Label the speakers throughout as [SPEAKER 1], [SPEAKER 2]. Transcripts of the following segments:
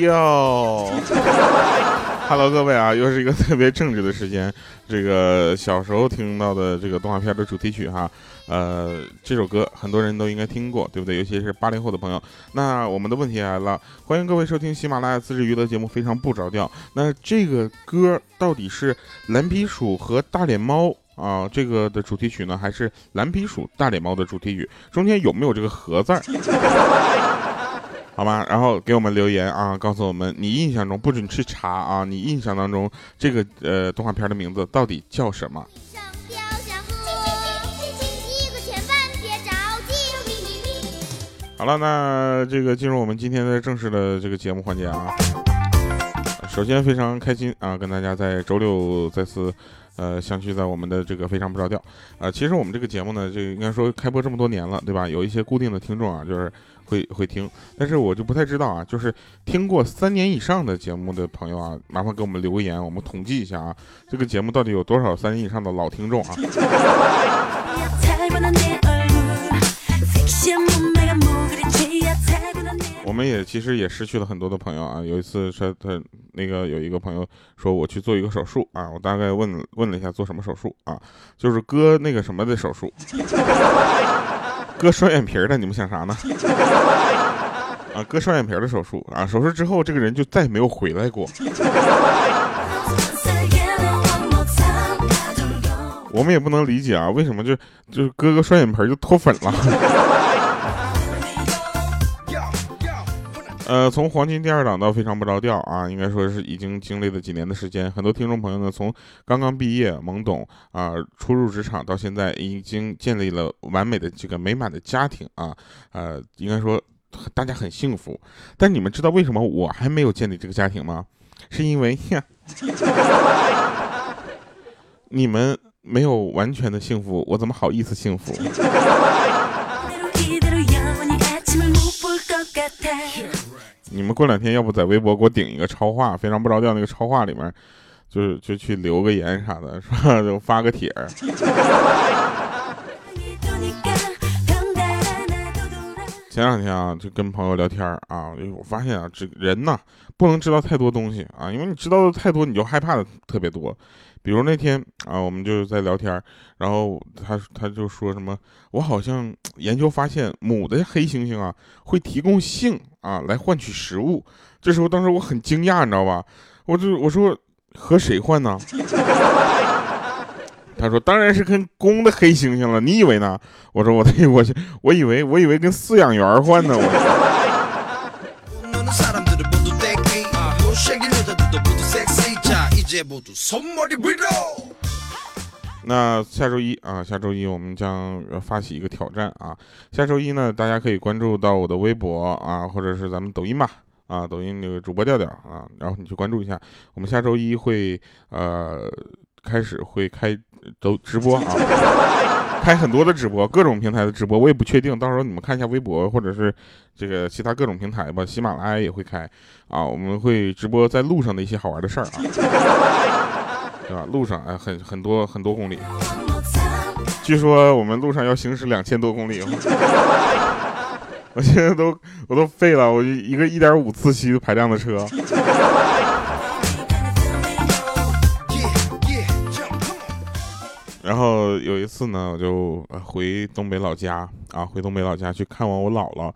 [SPEAKER 1] 哟，Hello，各位啊，又是一个特别正直的时间。这个小时候听到的这个动画片的主题曲哈，呃，这首歌很多人都应该听过，对不对？尤其是八零后的朋友。那我们的问题来了，欢迎各位收听喜马拉雅自制娱乐节目《非常不着调》。那这个歌到底是蓝皮鼠和大脸猫啊这个的主题曲呢，还是蓝皮鼠大脸猫的主题曲？中间有没有这个“和”字儿？好吗？然后给我们留言啊，告诉我们你印象中不准去查啊，你印象当中这个呃动画片的名字到底叫什么？好了，那这个进入我们今天的正式的这个节目环节啊。首先非常开心啊，跟大家在周六再次呃相聚在我们的这个非常不着调啊。其实我们这个节目呢，这应该说开播这么多年了，对吧？有一些固定的听众啊，就是。会会听，但是我就不太知道啊，就是听过三年以上的节目的朋友啊，麻烦给我们留言，我们统计一下啊，这个节目到底有多少三年以上的老听众啊？我们也其实也失去了很多的朋友啊。有一次说他那个有一个朋友说我去做一个手术啊，我大概问问了一下做什么手术啊，就是割那个什么的手术。割双眼皮的，你们想啥呢？啊，割双眼皮的手术啊，手术之后这个人就再也没有回来过。我们也不能理解啊，为什么就就割个双眼皮就脱粉了？呃，从黄金第二档到非常不着调啊，应该说是已经经历了几年的时间。很多听众朋友呢，从刚刚毕业懵懂啊，初入职场到现在，已经建立了完美的这个美满的家庭啊，呃，应该说大家很幸福。但你们知道为什么我还没有建立这个家庭吗？是因为 呀，你们没有完全的幸福，我怎么好意思幸福？你们过两天要不在微博给我顶一个超话，非常不着调那个超话里面，就是就去留个言啥的，是吧？就发个帖儿。前两天啊，就跟朋友聊天啊，我发现啊，这人呐不能知道太多东西啊，因为你知道的太多，你就害怕的特别多。比如那天啊，我们就在聊天，然后他他就说什么，我好像研究发现母的黑猩猩啊会提供性啊来换取食物。这时候当时我很惊讶，你知道吧？我就我说和谁换呢？他说当然是跟公的黑猩猩了。你以为呢？我说我 我，我以为我以为跟饲养员换呢。我。那下周一啊，下周一我们将发起一个挑战啊。下周一呢，大家可以关注到我的微博啊，或者是咱们抖音吧啊，抖音那个主播调调啊，然后你去关注一下。我们下周一会呃开始会开都直播啊。开很多的直播，各种平台的直播，我也不确定。到时候你们看一下微博或者是这个其他各种平台吧。喜马拉雅也会开啊，我们会直播在路上的一些好玩的事儿啊，对吧？路上啊，很很多很多公里，据说我们路上要行驶两千多公里。我现在都我都废了，我一个一点五自吸排量的车。然后有一次呢，我就回东北老家啊，回东北老家去看望我姥姥，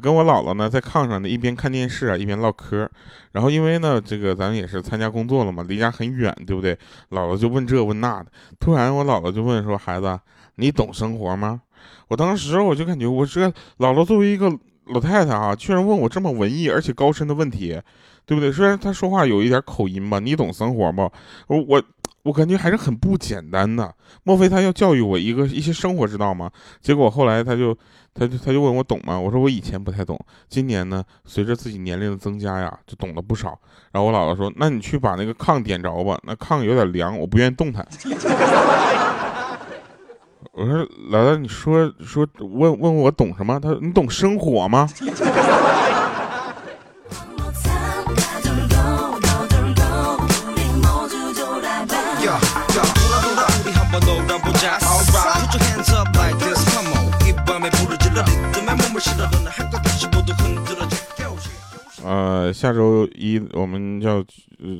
[SPEAKER 1] 跟我姥姥呢在炕上呢一边看电视啊一边唠嗑。然后因为呢这个咱们也是参加工作了嘛，离家很远，对不对？姥姥就问这问那的。突然我姥姥就问说：“孩子，你懂生活吗？”我当时我就感觉我这姥姥作为一个老太太啊，居然问我这么文艺而且高深的问题，对不对？虽然她说话有一点口音吧，你懂生活不？我我。我感觉还是很不简单的，莫非他要教育我一个一些生活之道吗？结果后来他就，他就他就问我懂吗？我说我以前不太懂，今年呢，随着自己年龄的增加呀，就懂了不少。然后我姥姥说，那你去把那个炕点着吧，那炕有点凉，我不愿意动弹。我说姥姥，你说说问问我懂什么？他说你懂生火吗？呃，下周一我们要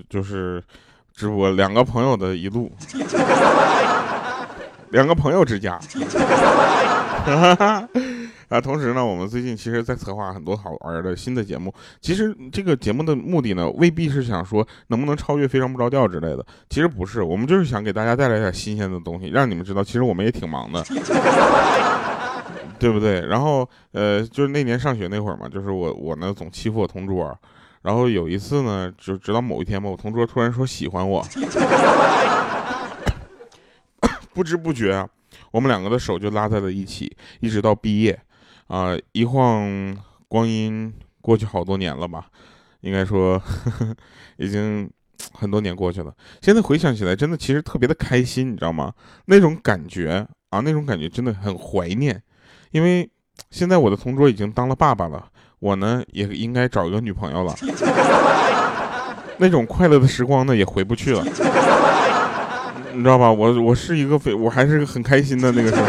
[SPEAKER 1] 就是直播两个朋友的一路，两个朋友之家。啊，同时呢，我们最近其实在策划很多好玩的新的节目。其实这个节目的目的呢，未必是想说能不能超越《非常不着调》之类的。其实不是，我们就是想给大家带来点新鲜的东西，让你们知道，其实我们也挺忙的，对不对？然后，呃，就是那年上学那会儿嘛，就是我我呢总欺负我同桌，然后有一次呢，就直到某一天嘛，我同桌突然说喜欢我，不知不觉，我们两个的手就拉在了一起，一直到毕业。啊，一晃光阴过去好多年了吧？应该说，呵 呵已经很多年过去了。现在回想起来，真的其实特别的开心，你知道吗？那种感觉啊，那种感觉真的很怀念。因为现在我的同桌已经当了爸爸了，我呢也应该找一个女朋友了。那种快乐的时光呢，也回不去了。你知道吧？我我是一个非，我还是很开心的那个时候。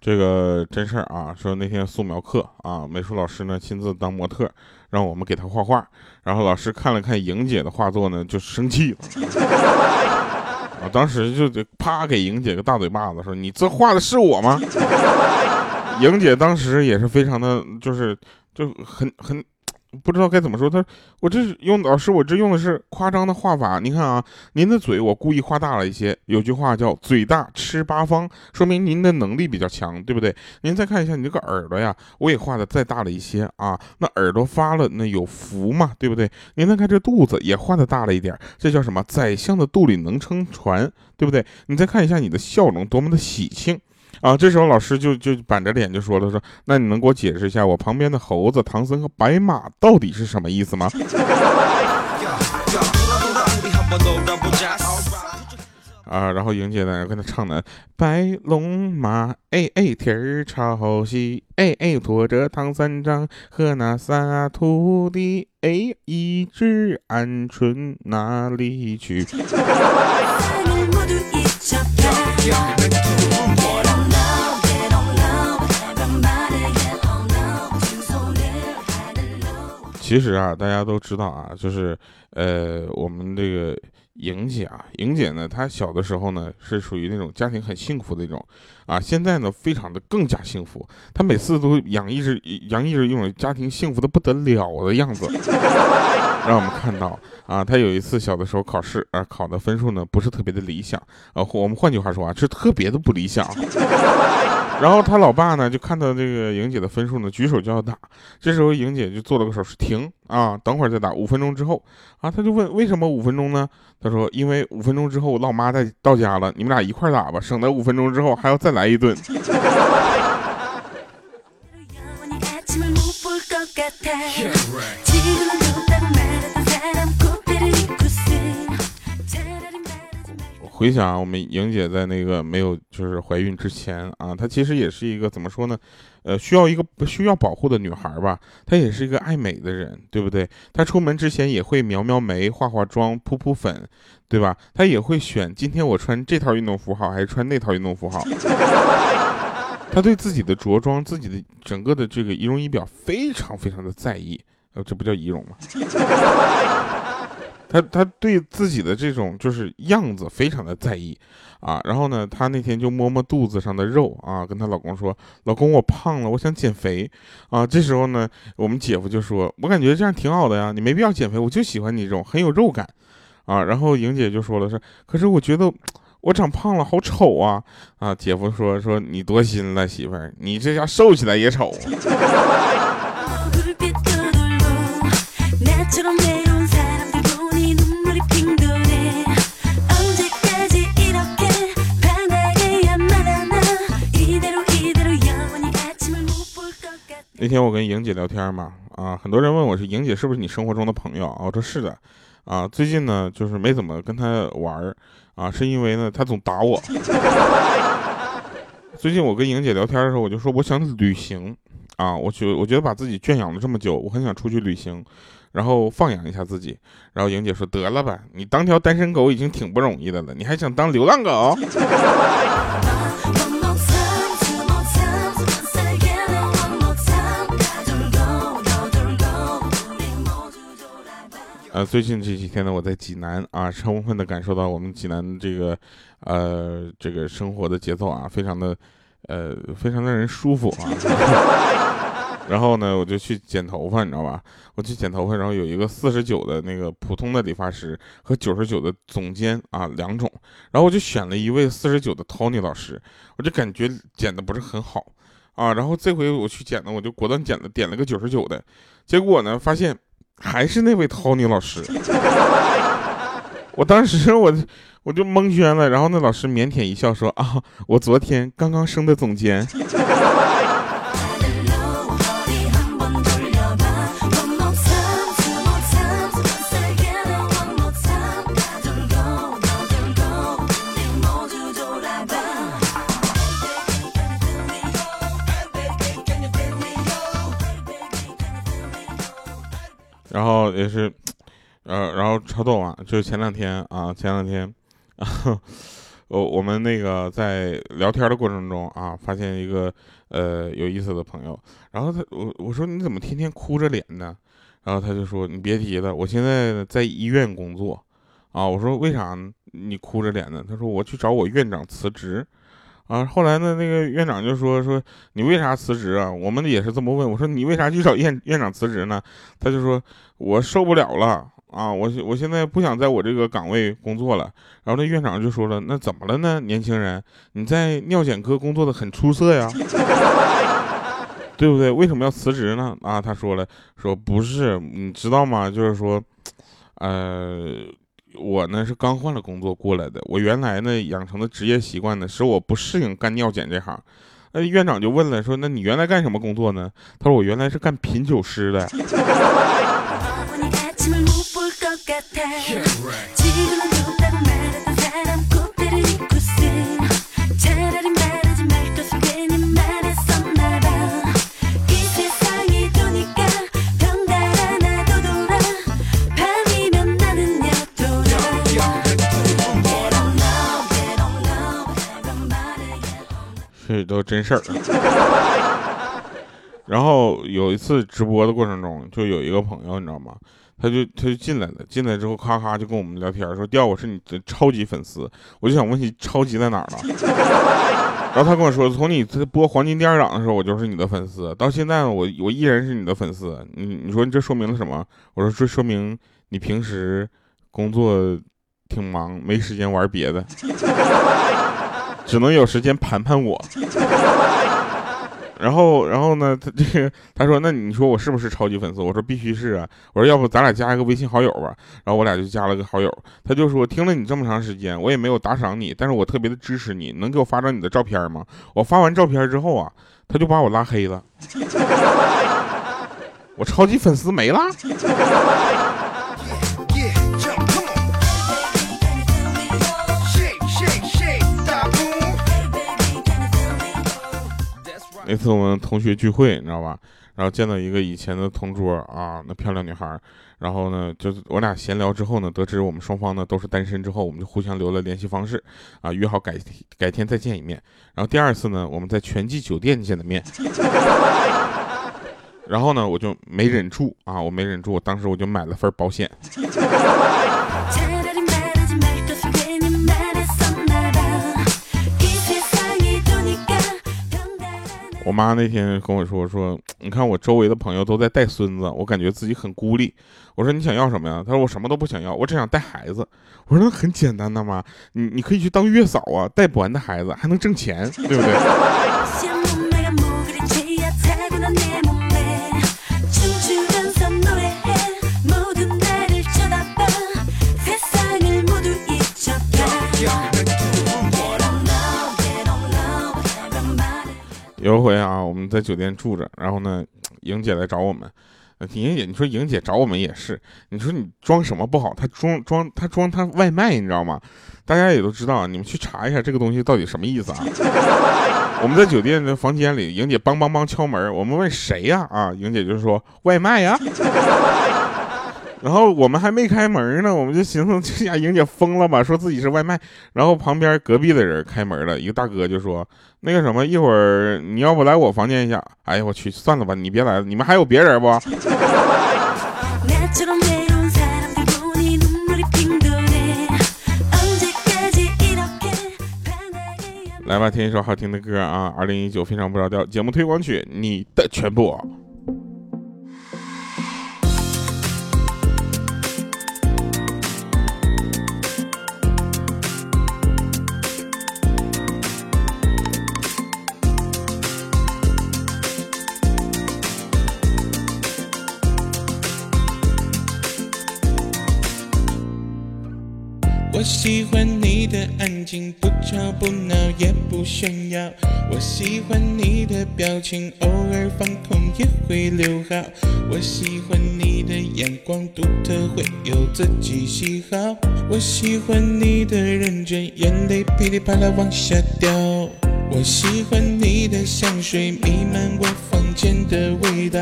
[SPEAKER 1] 这个真事儿啊，说那天素描课啊，美术老师呢亲自当模特，让我们给他画画。然后老师看了看莹姐的画作呢，就生气了，啊，当时就得啪给莹姐个大嘴巴子，说你这画的是我吗？莹姐当时也是非常的，就是就很很。不知道该怎么说，他我这是用老师，我这用的是夸张的画法。你看啊，您的嘴我故意画大了一些。有句话叫“嘴大吃八方”，说明您的能力比较强，对不对？您再看一下你这个耳朵呀，我也画的再大了一些啊。那耳朵发了，那有福嘛，对不对？您再看这肚子也画的大了一点，这叫什么？宰相的肚里能撑船，对不对？你再看一下你的笑容多么的喜庆。啊，这时候老师就就板着脸就说了，说那你能给我解释一下我旁边的猴子、唐僧和白马到底是什么意思吗？啊，然后莹姐在那跟他唱呢，白龙马，哎哎，天儿朝西，哎哎，驮着唐三藏和那仨徒弟，哎，一只鹌鹑哪里去？其实啊，大家都知道啊，就是，呃，我们这个莹姐啊，莹姐呢，她小的时候呢，是属于那种家庭很幸福的一种，啊，现在呢，非常的更加幸福，她每次都洋溢着洋溢着一种家庭幸福的不得了的样子。让我们看到啊，她有一次小的时候考试啊，考的分数呢不是特别的理想啊，我们换句话说啊，是特别的不理想。然后他老爸呢就看到这个莹姐的分数呢，举手就要打，这时候莹姐就做了个手势，停啊，等会儿再打，五分钟之后啊，他就问为什么五分钟呢？他说因为五分钟之后我老妈在到家了，你们俩一块打吧，省得五分钟之后还要再来一顿。回想我们莹姐在那个没有就是怀孕之前啊，她其实也是一个怎么说呢？呃，需要一个需要保护的女孩吧。她也是一个爱美的人，对不对？她出门之前也会描描眉、化化妆、扑扑粉，对吧？她也会选今天我穿这套运动服好还是穿那套运动服好。她对自己的着装、自己的整个的这个仪容仪表非常非常的在意。呃，这不叫仪容吗？她她对自己的这种就是样子非常的在意啊，然后呢，她那天就摸摸肚子上的肉啊，跟她老公说：“老公，我胖了，我想减肥啊。”这时候呢，我们姐夫就说：“我感觉这样挺好的呀，你没必要减肥，我就喜欢你这种很有肉感啊。”然后莹姐就说了：“是，可是我觉得我长胖了，好丑啊！”啊，姐夫说：“说你多心了，媳妇儿，你这下瘦起来也丑。”那天我跟莹姐聊天嘛，啊，很多人问我是莹姐是不是你生活中的朋友啊？我说是的，啊，最近呢就是没怎么跟她玩，啊，是因为呢她总打我。最近我跟莹姐聊天的时候，我就说我想旅行，啊，我觉我觉得把自己圈养了这么久，我很想出去旅行，然后放养一下自己。然后莹姐说得了吧，你当条单身狗已经挺不容易的了，你还想当流浪狗？呃，最近这几天呢，我在济南啊，充分的感受到我们济南这个，呃，这个生活的节奏啊，非常的，呃，非常让人舒服啊。然后呢，我就去剪头发，你知道吧？我去剪头发，然后有一个四十九的那个普通的理发师和九十九的总监啊，两种。然后我就选了一位四十九的 Tony 老师，我就感觉剪的不是很好啊。然后这回我去剪呢，我就果断剪了，点了个九十九的，结果呢，发现。还是那位 Tony 老师，我当时我我就蒙圈了，然后那老师腼腆一笑说：“啊，我昨天刚刚升的总监。”然后也是，呃，然后超逗啊！就是前两天啊，前两天，啊，我我们那个在聊天的过程中啊，发现一个呃有意思的朋友。然后他我我说你怎么天天哭着脸呢？然后他就说你别提了，我现在在医院工作啊。我说为啥你哭着脸呢？他说我去找我院长辞职。啊，后来呢，那个院长就说说你为啥辞职啊？我们也是这么问。我说你为啥去找院院长辞职呢？他就说我受不了了啊，我我现在不想在我这个岗位工作了。然后那院长就说了，那怎么了呢？年轻人，你在尿检科工作的很出色呀，对不对？为什么要辞职呢？啊，他说了，说不是，你知道吗？就是说，呃。我呢是刚换了工作过来的，我原来呢养成的职业习惯呢使我不适应干尿检这行。那院长就问了，说那你原来干什么工作呢？他说我原来是干品酒师的。这都真事儿。然后有一次直播的过程中，就有一个朋友，你知道吗？他就他就进来了，进来之后咔咔就跟我们聊天，说：“调我是你的超级粉丝。”我就想问你，超级在哪儿了？然后他跟我说：“从你播《黄金第二档》的时候，我就是你的粉丝，到现在我我依然是你的粉丝。你你说你这说明了什么？我说这说明你平时工作挺忙，没时间玩别的。” 只能有时间盘盘我，然后，然后呢？他 这个他说：“那你说我是不是超级粉丝？”我说：“必须是啊！”我说：“要不咱俩加一个微信好友吧？”然后我俩就加了个好友。他就说：“听了你这么长时间，我也没有打赏你，但是我特别的支持你，能给我发张你的照片吗？”我发完照片之后啊，他就把我拉黑了，我超级粉丝没了。那次我们同学聚会，你知道吧？然后见到一个以前的同桌啊，那漂亮女孩。然后呢，就是我俩闲聊之后呢，得知我们双方呢都是单身之后，我们就互相留了联系方式，啊，约好改改天再见一面。然后第二次呢，我们在全季酒店见的面。然后呢，我就没忍住啊，我没忍住，当时我就买了份保险。妈那天跟我说说，你看我周围的朋友都在带孙子，我感觉自己很孤立。我说你想要什么呀？她说我什么都不想要，我只想带孩子。我说那很简单的嘛，你你可以去当月嫂啊，带不完的孩子还能挣钱，对不对？有一回啊，我们在酒店住着，然后呢，莹姐来找我们，莹姐，你说莹姐找我们也是，你说你装什么不好？她装装她装她外卖，你知道吗？大家也都知道，你们去查一下这个东西到底什么意思啊？我们在酒店的房间里，莹姐梆梆梆敲门，我们问谁呀？啊，莹姐就是说外卖呀。然后我们还没开门呢，我们就寻思 这家莹姐疯了吧，说自己是外卖。然后旁边隔壁的人开门了，一个大哥就说：“那个什么，一会儿你要不来我房间一下？”哎呀，我去，算了吧，你别来了，你们还有别人不？来吧，听一首好听的歌啊！二零一九非常不着调节目推广曲，你的全部。
[SPEAKER 2] 我喜欢你的安静，不吵不闹也不炫耀。我喜欢你的表情，偶尔放空也会留好。我喜欢你的眼光独特，会有自己喜好。我喜欢你的认真，眼泪噼里啪啦往下掉。我喜欢你的香水弥漫我房间的味道。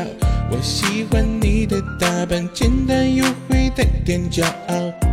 [SPEAKER 2] 我喜欢你的打扮，简单又会带点骄傲。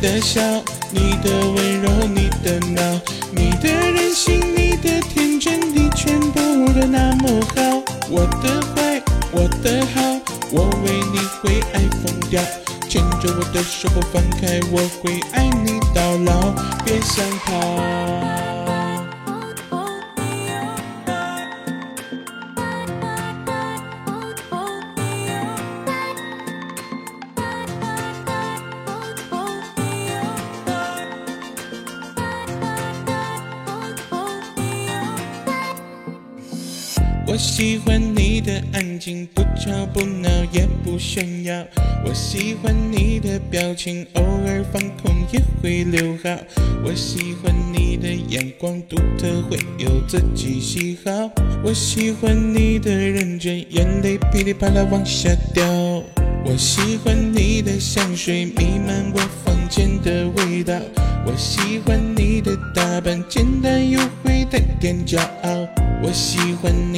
[SPEAKER 2] 的笑，你的温柔，你的闹，你的任性，你的天真，你全部都那么好。我的坏，我的好，我为你会爱疯掉。牵着我的手不放开，我会爱你到老，别想逃。我喜欢你的安静，不吵不闹也不炫耀。我喜欢你的表情，偶尔放空也会留好。我喜欢你的眼光独特，会有自己喜好。我喜欢你的认真，眼泪噼里啪啦往下掉。我喜欢你的香水弥漫我房间的味道。我喜欢你的打扮，简单又会带点骄傲。我喜欢你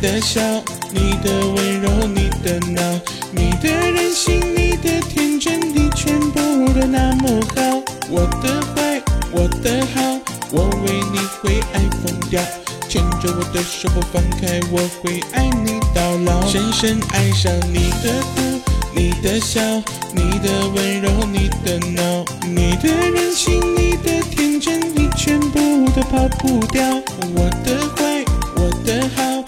[SPEAKER 2] 的笑，你的温柔，你的闹，你的任性，你的天真，你全部都那么好。我的坏，我的好，我为你会爱疯掉。牵着我的手不放开，我会爱你到老。深深爱上你的哭，你的笑，你的温柔，你的闹，你的任性，你的天真，你全部都跑不掉。我的坏，我的好。